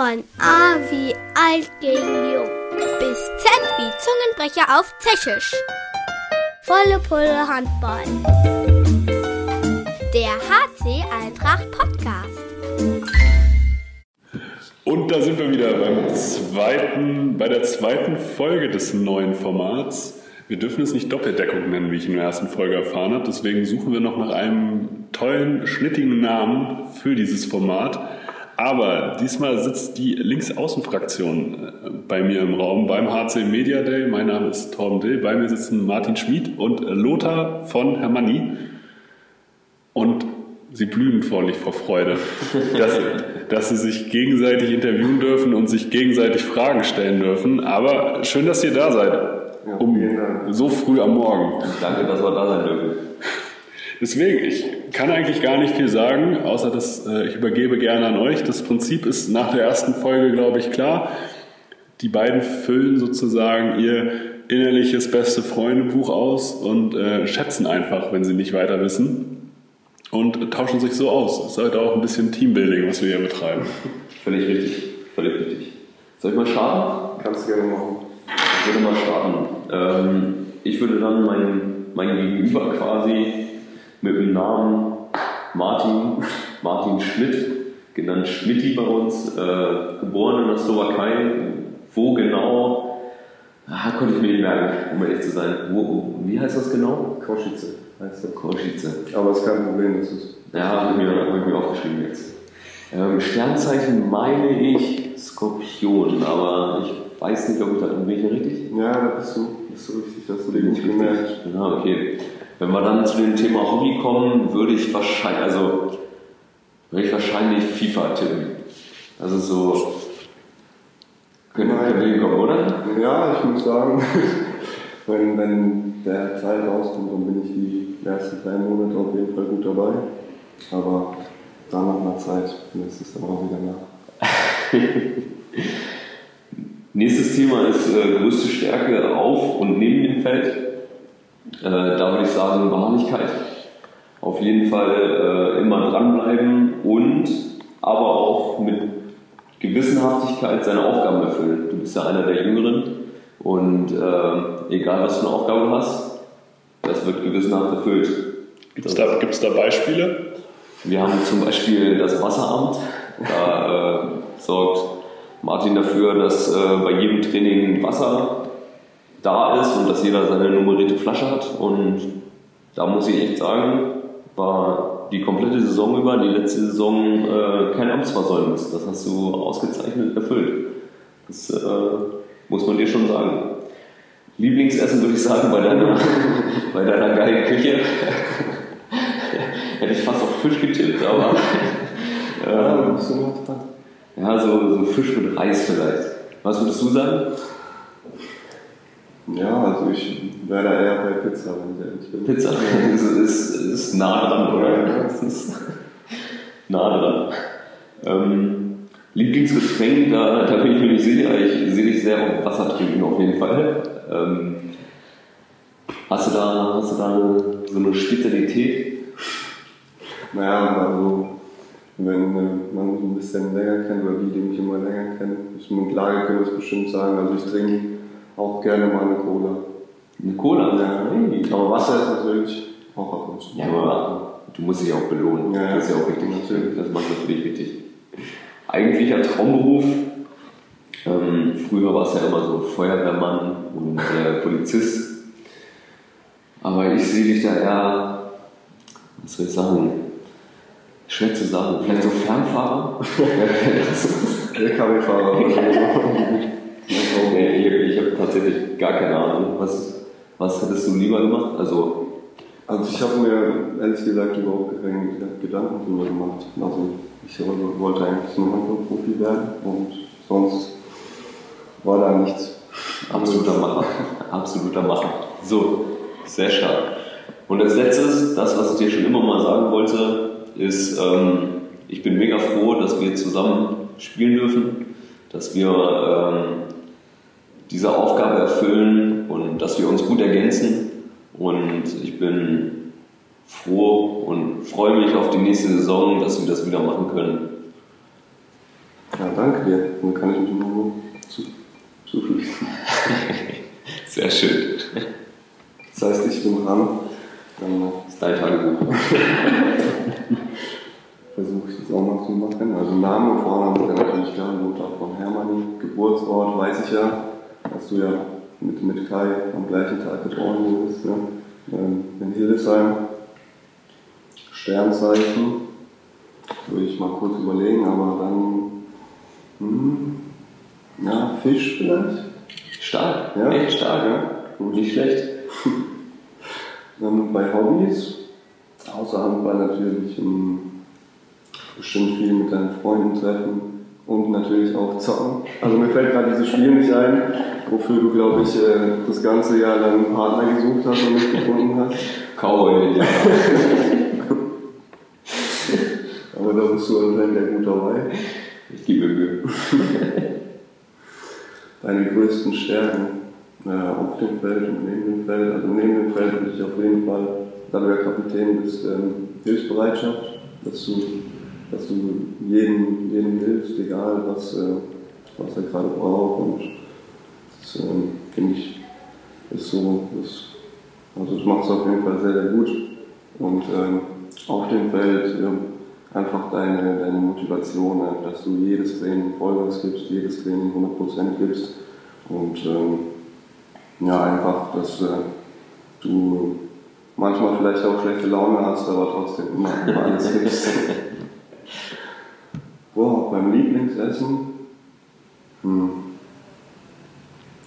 Von A wie alt gegen jung bis Z wie Zungenbrecher auf Tschechisch. Volle Pulle Handball. Der HC Eintracht Podcast. Und da sind wir wieder beim zweiten, bei der zweiten Folge des neuen Formats. Wir dürfen es nicht Doppeldeckung nennen, wie ich in der ersten Folge erfahren habe. Deswegen suchen wir noch nach einem tollen, schnittigen Namen für dieses Format. Aber diesmal sitzt die Linksaußenfraktion äh, bei mir im Raum beim HC Media Day. Mein Name ist Torben Dill. Bei mir sitzen Martin Schmid und Lothar von Hermanni. Und sie blühen vorlich vor Freude, dass, dass sie sich gegenseitig interviewen dürfen und sich gegenseitig Fragen stellen dürfen. Aber schön, dass ihr da seid. Ja, um Dank. so früh am Morgen. Danke, dass wir da sein dürfen. Deswegen, ich kann eigentlich gar nicht viel sagen, außer dass äh, ich übergebe gerne an euch. Das Prinzip ist nach der ersten Folge, glaube ich, klar. Die beiden füllen sozusagen ihr innerliches beste Freundebuch aus und äh, schätzen einfach, wenn sie nicht weiter wissen und tauschen sich so aus. Es ist heute auch ein bisschen Teambuilding, was wir hier betreiben. Völlig richtig. Völlig richtig. Soll ich mal starten? Kannst du gerne machen. Ich würde mal starten. Ähm, ich würde dann mein, mein Gegenüber quasi mit dem Namen Martin, Martin Schmidt, genannt Schmidti bei uns, äh, geboren in der Slowakei. Wo genau, ah, konnte ich mir nicht merken, um ehrlich zu sein. Wo, wie heißt das genau? Košice heißt das. Košice. Aber ist kein Problem, das ist. Ja, habe ich, mir- hab ich mir aufgeschrieben jetzt. Ähm, Sternzeichen meine ich Skorpion, aber ich weiß nicht, ob ich da bin ich richtig. Ja, da bist du, bist du richtig, dass du den nicht gemerkt. Ja, okay. Wenn wir dann zu dem Thema Hobby kommen, würde ich wahrscheinlich, also würde ich wahrscheinlich FIFA tippen. Also so können, wir hinkommen, oder? Ja, ich muss sagen, wenn, wenn der Teil rauskommt, dann bin ich die ersten drei Monate auf jeden Fall gut dabei. Aber dann nach einer Zeit lässt es dann auch wieder nach. Nächstes Thema ist äh, größte Stärke auf und neben dem Feld. Äh, da würde ich sagen Beharrlichkeit. Auf jeden Fall äh, immer dranbleiben und aber auch mit Gewissenhaftigkeit seine Aufgaben erfüllen. Du bist ja einer der Jüngeren und äh, egal was für eine Aufgabe du hast, das wird gewissenhaft erfüllt. Gibt es da, gibt's da Beispiele? Wir haben zum Beispiel das Wasseramt. Da äh, sorgt Martin dafür, dass äh, bei jedem Training Wasser da ist und dass jeder seine nummerierte Flasche hat. Und da muss ich echt sagen, war die komplette Saison über, die letzte Saison, äh, kein Amtsversäumnis. Das hast du ausgezeichnet erfüllt. Das äh, muss man dir schon sagen. Lieblingsessen würde ich sagen bei deiner, bei deiner geilen Küche. Hätte ich fast auf Fisch getippt, aber äh, dran. ja, so, so Fisch mit Reis vielleicht. Was würdest du sagen? Ja, also ich wäre da eher bei Pizza, wenn ich ehrlich bin. Pizza ist, ist, ist nah dran, oder? Ja. Das ist nah dran. Ähm, Lieblingsgetränk, da, da bin ich mir nicht sicher. Ich sehe dich sehr auf Wasser trinken auf jeden Fall. Ähm, hast du da, hast du da eine, so eine Spezialität? Naja, also wenn man mich ein bisschen länger kennt oder die, die mich immer länger kennen, ich mit Lage können das bestimmt sagen. Also ich trinke auch gerne mal eine Cola. Eine Cola? Ja, Hey. aber Wasser ist natürlich auch ab und zu. Ja, aber du musst dich auch belohnen. Ja, das ist ja auch wichtig. Natürlich. Das macht natürlich wichtig. Eigentlicher Traumberuf. Ähm, früher war es ja immer so Feuerwehrmann und äh, Polizist. Aber ich sehe dich da eher, was soll ich sagen, schwer zu sagen. Vielleicht so Fernfahrer? LKW-Fahrer nee, ich ich habe tatsächlich gar keine Ahnung. Was, was hättest du lieber gemacht? Also, Also ich habe mir ehrlich gesagt überhaupt keine Gedanken darüber gemacht. Also ich wollte eigentlich nur Handballprofi werden und sonst war da nichts. Absoluter Macher. Absoluter Macher. So, sehr stark. Und als letztes, das, was ich dir schon immer mal sagen wollte, ist, ähm, ich bin mega froh, dass wir zusammen spielen dürfen, dass wir ähm, diese Aufgabe erfüllen und dass wir uns gut ergänzen. Und ich bin froh und freue mich auf die nächste Saison, dass wir das wieder machen können. Ja, danke dir. Dann kann ich mich nur zu, zuschließen. Sehr schön. Das heißt, ich bin dran. Dann Das ist dein Tagebuch. versuche ich das auch mal zu machen. Also Name und Vorname ja natürlich klar, Lothar von Hermanni. Geburtsort weiß ich ja, dass du ja mit, mit Kai am gleichen Tag geboren wurdest. Ne? Ähm, In Hildesheim. Sternzeichen. Würde ich mal kurz überlegen, aber dann. Hm, ja, Fisch vielleicht. Stark. Ja. Echt stark. Ja. Nicht schlecht. Dann bei Hobbys, außer Handball natürlich ähm, bestimmt viel mit deinen Freunden treffen und natürlich auch zocken. Also mir fällt gerade dieses Spiel nicht ein, wofür du, glaube ich, äh, das ganze Jahr lang einen Partner gesucht hast und nicht gefunden hast. Cowboy, ja. Aber da bist du anscheinend ja gut dabei. Ich gebe Mühe. Deine größten Stärken äh, auf dem Feld und neben dem Feld. Also neben dem Feld würde ich auf jeden Fall, da du ja Kapitän bist, ähm, Hilfsbereitschaft, dass du, dass du jedem, jedem hilfst, egal was, äh, was er gerade braucht. Und das ähm, finde ich ist so, das, also das machst du auf jeden Fall sehr, sehr gut. Und ähm, auf dem Feld ähm, einfach deine, deine Motivation, äh, dass du jedes Training Vollgas gibst, jedes Training 100% gibst und ähm, ja, einfach, dass äh, du manchmal vielleicht auch schlechte Laune hast, aber trotzdem immer alles gibst. Boah, beim Lieblingsessen, hm,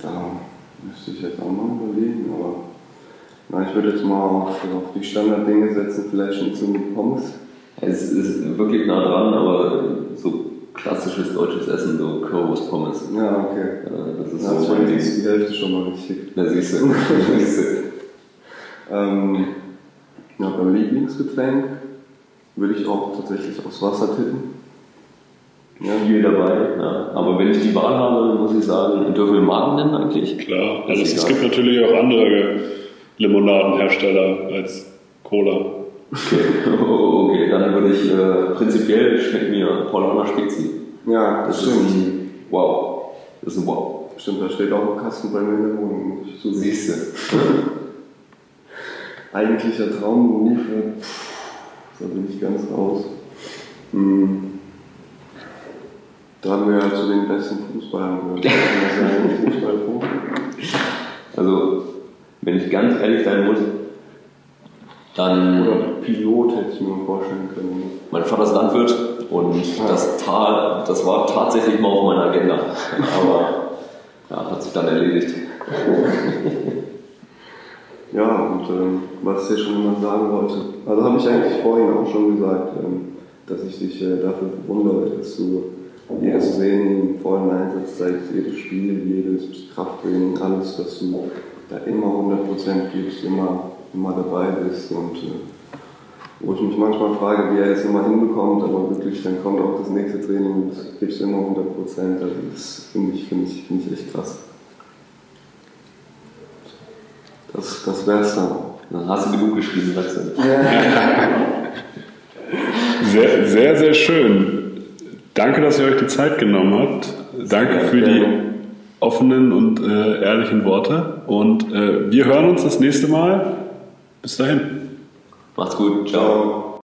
da müsste ich jetzt auch mal überlegen, aber na, ich würde jetzt mal auf, auf die Standarddinge setzen, vielleicht Schnitzel mit Pommes. Es ist wirklich nah dran, aber so klassisches deutsches Essen, so Currywurst Pommes. Ja, okay. Das ist Das so mein Ding. die Hälfte schon mal richtig. Da siehst du. siehst du. Ähm, ja, beim Lieblingsgetränk würde ich auch tatsächlich aufs Wasser tippen. Ja, Viel dabei. Ja. Aber wenn ich die Wahl habe, muss ich sagen, dürfen wir Marken nennen eigentlich? Klar, also ist es egal. gibt natürlich auch andere Limonadenhersteller als Cola. Okay, okay dann würde ich äh, prinzipiell schmeckt mir Paulaner Spezi. ja Das das ist stimmt. ein Wow. Das ist ein Wow. Stimmt, da steht auch ein Kasten bei mir in der Wohnung, zugeben. Siehst Eigentlicher Traumberuf, da bin ich ganz raus. Hm. Da wir ja zu den besten Fußballern gehört. Also, wenn ich ganz ehrlich sein muss, dann. Oder Pilot hätte ich mir vorstellen können. Mein Vater ist Landwirt und das, ta das war tatsächlich mal auf meiner Agenda. Aber ja, hat sich dann erledigt. Ja, und ähm, was ich dir schon immer sagen wollte, also habe ich eigentlich vorhin auch schon gesagt, ähm, dass ich dich äh, dafür bewundere, dass du jedes Training vollen Einsatz zeigst, jedes Spiel, jedes Krafttraining, alles, dass du da immer 100% gibst, immer, immer dabei bist und äh, wo ich mich manchmal frage, wie er es immer hinbekommt, aber wirklich, dann kommt auch das nächste Training und du gibst immer 100%, also das finde ich, finde ich, finde ich echt krass. Das, das wär's dann auch. Dann hast du genug geschrieben, sagst du. Sehr, sehr, sehr schön. Danke, dass ihr euch die Zeit genommen habt. Danke für die offenen und äh, ehrlichen Worte. Und äh, wir hören uns das nächste Mal. Bis dahin. Macht's gut. Ciao.